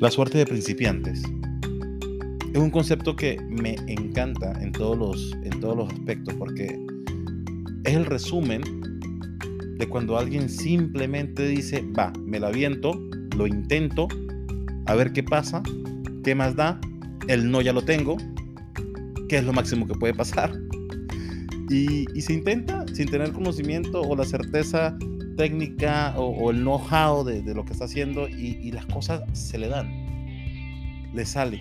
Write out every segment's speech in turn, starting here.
La suerte de principiantes. Es un concepto que me encanta en todos los, en todos los aspectos porque es el resumen de cuando alguien simplemente dice, va, me la aviento, lo intento, a ver qué pasa, qué más da, el no ya lo tengo, qué es lo máximo que puede pasar. Y, se intenta sin tener conocimiento o la certeza técnica o, el know-how de, lo que está haciendo y, las cosas se le dan, le sale.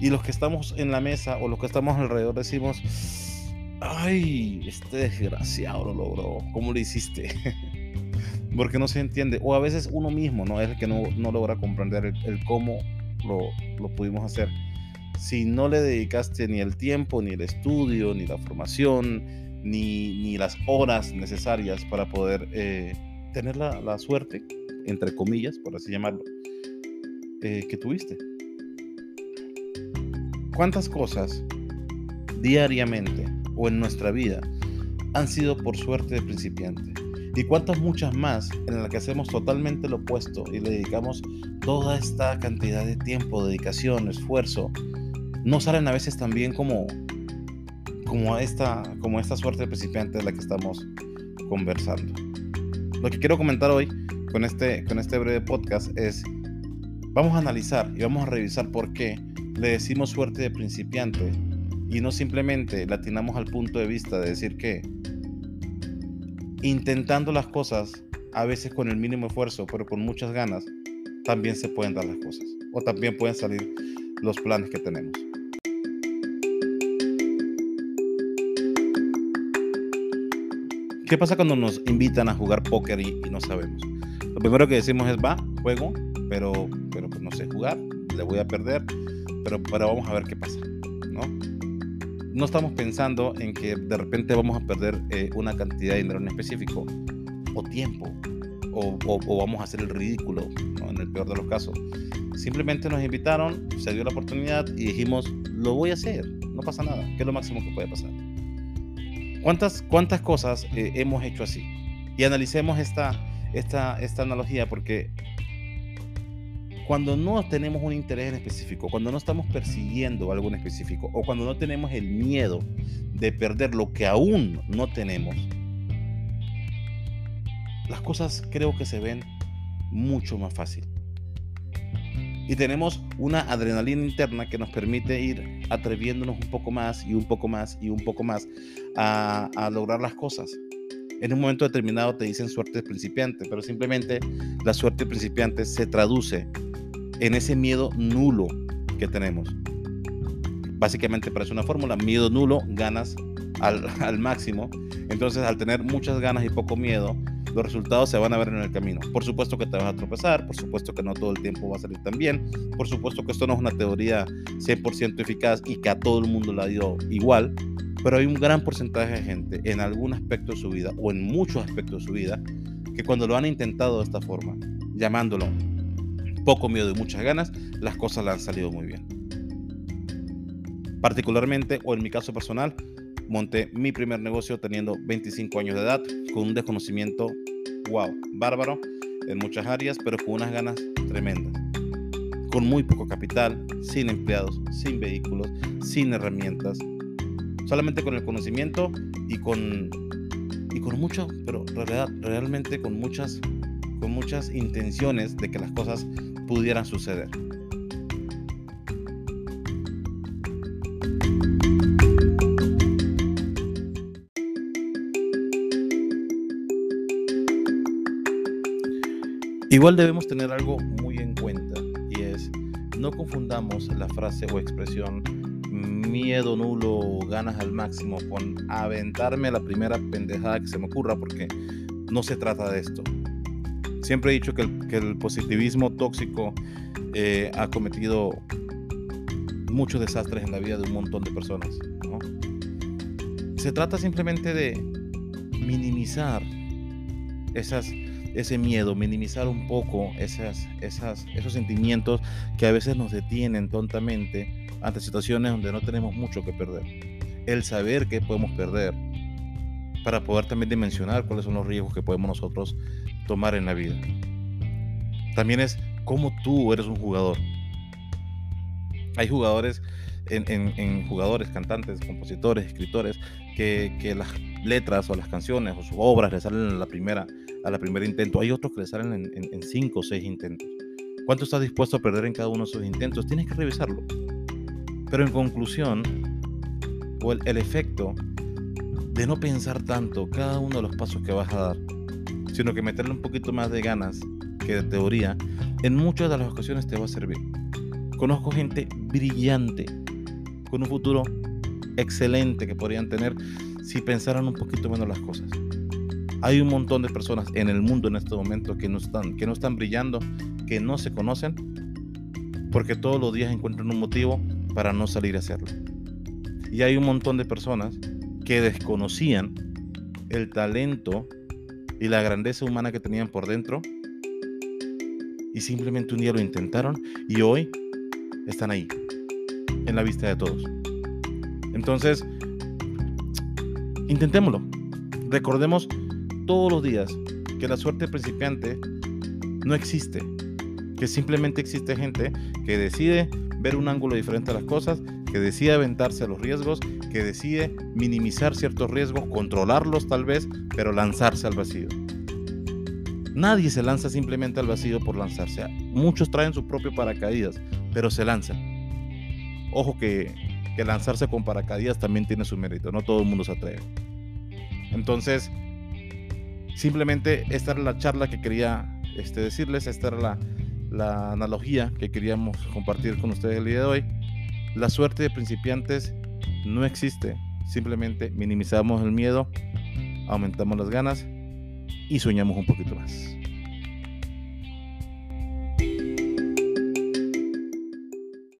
Y los que estamos en la mesa o los que estamos alrededor decimos, ay, este desgraciado lo logró, ¿cómo lo hiciste? Porque no se entiende. O a veces uno mismo no es el que no, logra comprender el, cómo lo, lo, pudimos hacer. Si no le dedicaste ni el tiempo, ni el estudio, ni la formación, ni, ni las horas necesarias para poder eh, tener la, la, suerte, entre comillas, por así llamarlo, eh, que tuviste. ¿Cuántas cosas diariamente o en nuestra vida han sido por suerte de principiante? ¿Y cuántas muchas más en las que hacemos totalmente lo opuesto y le dedicamos toda esta cantidad de tiempo, dedicación, esfuerzo? No salen a veces tan bien como, como, esta, como esta suerte de principiante de la que estamos conversando. Lo que quiero comentar hoy con este, con este breve podcast es, vamos a analizar y vamos a revisar por qué le decimos suerte de principiante y no simplemente latinamos al punto de vista de decir que intentando las cosas, a veces con el mínimo esfuerzo, pero con muchas ganas, también se pueden dar las cosas o también pueden salir los planes que tenemos. ¿Qué pasa cuando nos invitan a jugar póker y, no sabemos? Lo primero que decimos es, va, juego, pero, pero pues no sé jugar, le voy a perder, pero, pero vamos a ver qué pasa, ¿no? No estamos pensando en que de repente vamos a perder eh, una cantidad de dinero en específico, o tiempo, o, o, vamos a hacer el ridículo, en el peor de los casos. Simplemente nos invitaron, se dio la oportunidad y dijimos, lo voy a hacer, no pasa nada, que es lo máximo que puede pasar. ¿Cuántas, cuántas cosas eh, hemos hecho así? Y analicemos esta, esta, esta analogía porque cuando no tenemos un interés en específico, cuando no estamos persiguiendo algo en específico o cuando no tenemos el miedo de perder lo que aún no tenemos, las cosas creo que se ven mucho más fácil. Y tenemos una adrenalina interna que nos permite ir atreviéndonos un poco más y un poco más y un poco más a, a lograr las cosas. En un momento determinado te dicen suerte principiante, pero simplemente la suerte principiante se traduce en ese miedo nulo que tenemos. Básicamente parece una fórmula, miedo nulo, ganas al, al máximo. Entonces al tener muchas ganas y poco miedo, los resultados se van a ver en el camino. Por supuesto que te vas a tropezar, por supuesto que no todo el tiempo va a salir tan bien, por supuesto que esto no es una teoría 100% eficaz y que a todo el mundo la dio igual, pero hay un gran porcentaje de gente en algún aspecto de su vida o en muchos aspectos de su vida que cuando lo han intentado de esta forma, llamándolo poco miedo y muchas ganas, las cosas le han salido muy bien. Particularmente, o en mi caso personal, monté mi primer negocio teniendo 25 años de edad, con un desconocimiento, wow, bárbaro en muchas áreas, pero con unas ganas tremendas. Con muy poco capital, sin empleados, sin vehículos, sin herramientas, solamente con el conocimiento y con, y con mucho, pero realmente con muchas, con muchas intenciones de que las cosas pudieran suceder. Igual debemos tener algo muy en cuenta y es no confundamos la frase o expresión miedo nulo o ganas al máximo con aventarme la primera pendejada que se me ocurra porque no se trata de esto. Siempre he dicho que el, positivismo tóxico eh, ha cometido muchos desastres en la vida de un montón de personas. Se trata simplemente de minimizar esas, ese miedo, minimizar un poco esas, esos sentimientos que a veces nos detienen tontamente ante situaciones donde no tenemos mucho que perder. El saber que podemos perder para poder también dimensionar cuáles son los riesgos que podemos nosotros tomar en la vida. También es cómo tú eres un jugador. Hay jugadores, en, jugadores, cantantes, compositores, escritores, que, las letras o las canciones o sus obras le salen a la primera, a la primera intento. Hay otros que le salen en, cinco o seis intentos. ¿Cuánto estás dispuesto a perder en cada uno de esos intentos? Tienes que revisarlo. Pero en conclusión, o el efecto de no pensar tanto cada uno de los pasos que vas a dar, sino que meterle un poquito más de ganas que de teoría, en muchas de las ocasiones te va a servir. Conozco gente brillante, con un futuro excelente que podrían tener si pensaran un poquito menos las cosas. Hay un montón de personas en el mundo en este momento que no están, que no están brillando, que no se conocen, porque todos los días encuentran un motivo para no salir a hacerlo. Y hay un montón de personas que desconocían el talento y la grandeza humana que tenían por dentro y simplemente un día lo intentaron y hoy están ahí, en la vista de todos. Entonces, intentémoslo. Recordemos todos los días que la suerte principiante no existe, que simplemente existe gente que decide ver un ángulo diferente a las cosas, que decide aventarse a los riesgos, que decide minimizar ciertos riesgos, controlarlos tal vez, pero lanzarse al vacío. Nadie se lanza simplemente al vacío por lanzarse. Muchos traen su propio paracaídas, pero se lanzan. Ojo que, lanzarse con paracaídas también tiene su mérito, no todo el mundo se atreve. Entonces, simplemente esta era la charla que quería este, decirles, esta era la, la analogía que queríamos compartir con ustedes el día de hoy. La suerte de principiantes no existe, simplemente minimizamos el miedo, aumentamos las ganas y soñamos un poquito más.